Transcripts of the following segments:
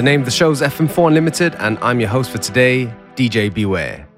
The name of the show is FM4 Unlimited, and I'm your host for today, DJ Beware.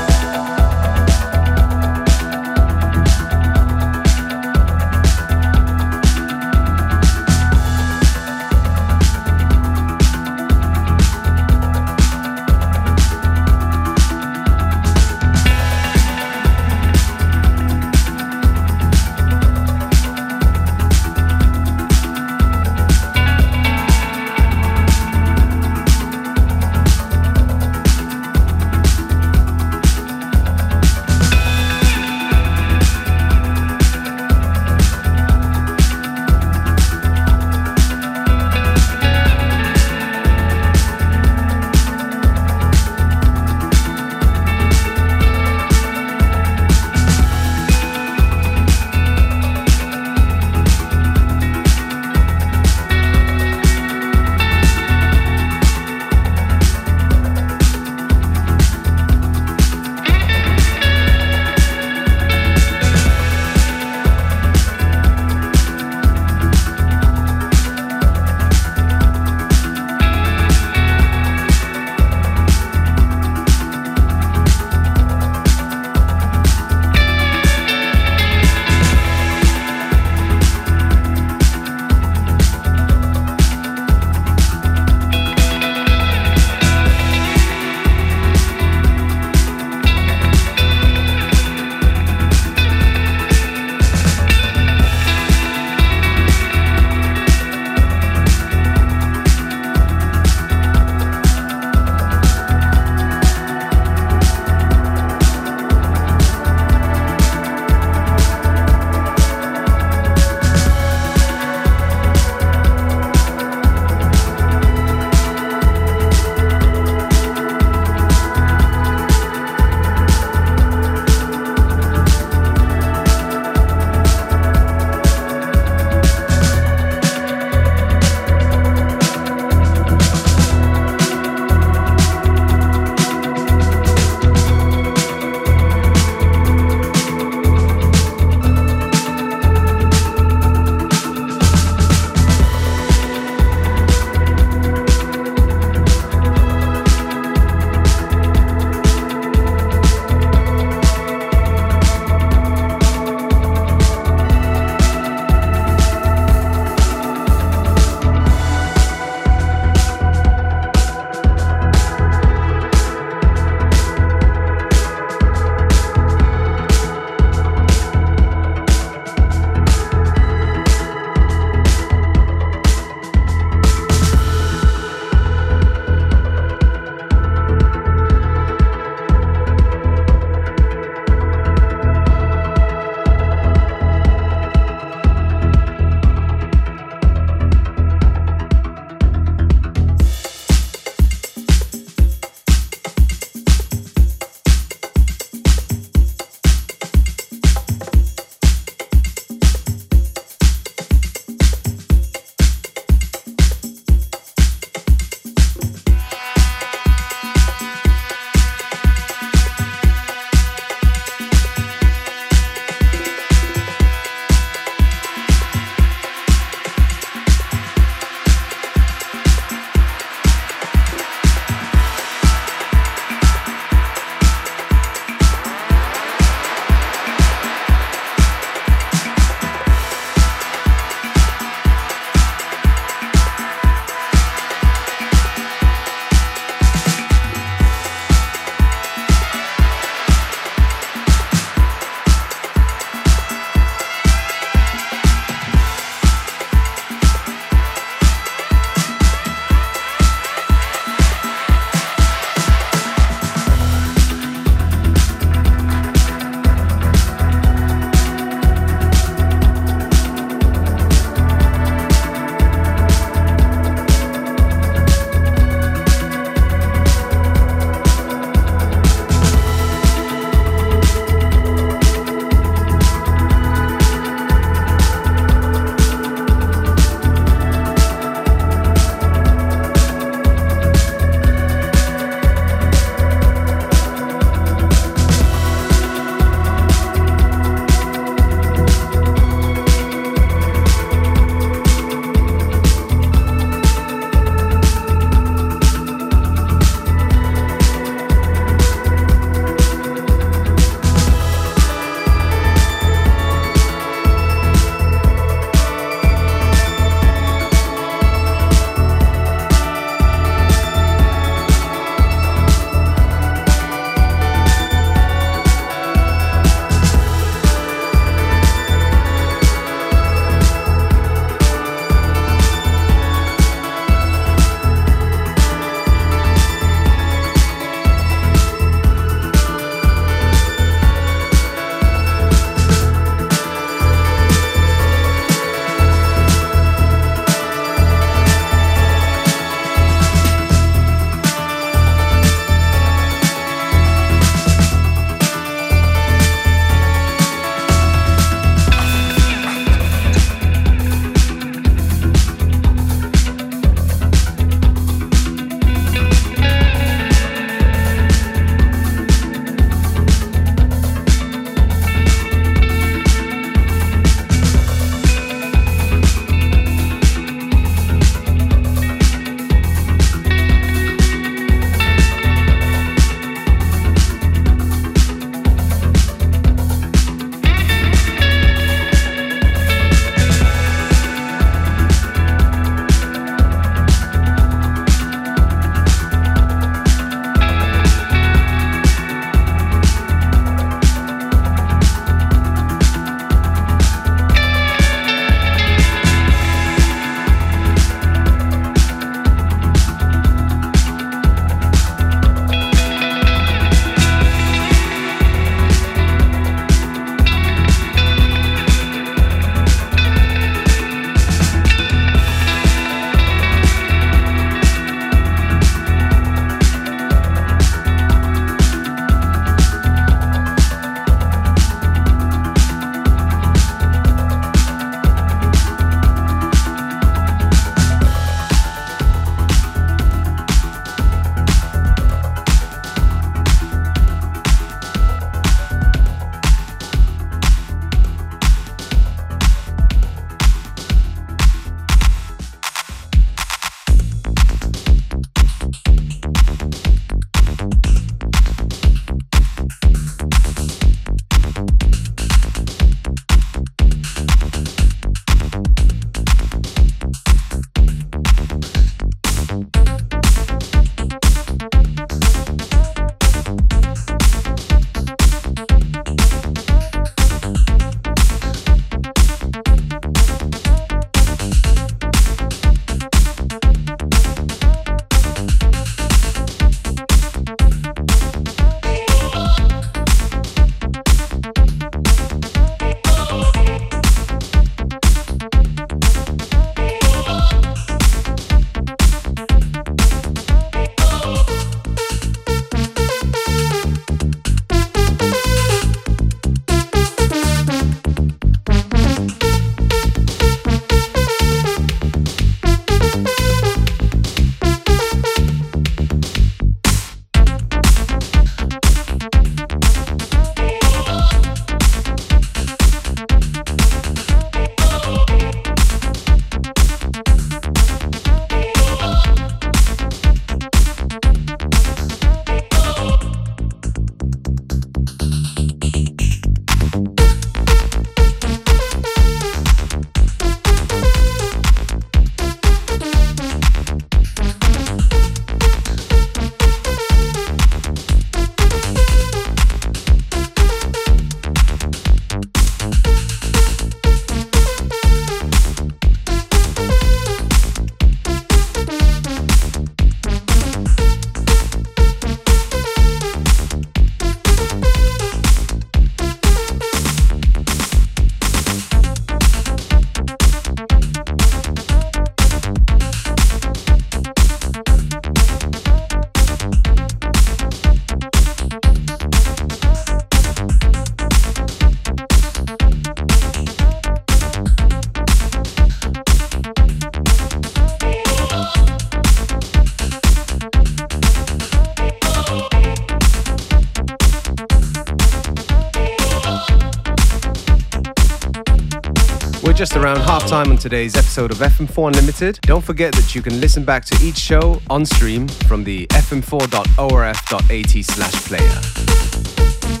Just around half time on today's episode of FM4 Unlimited. Don't forget that you can listen back to each show on stream from the fm4.orf.at slash player.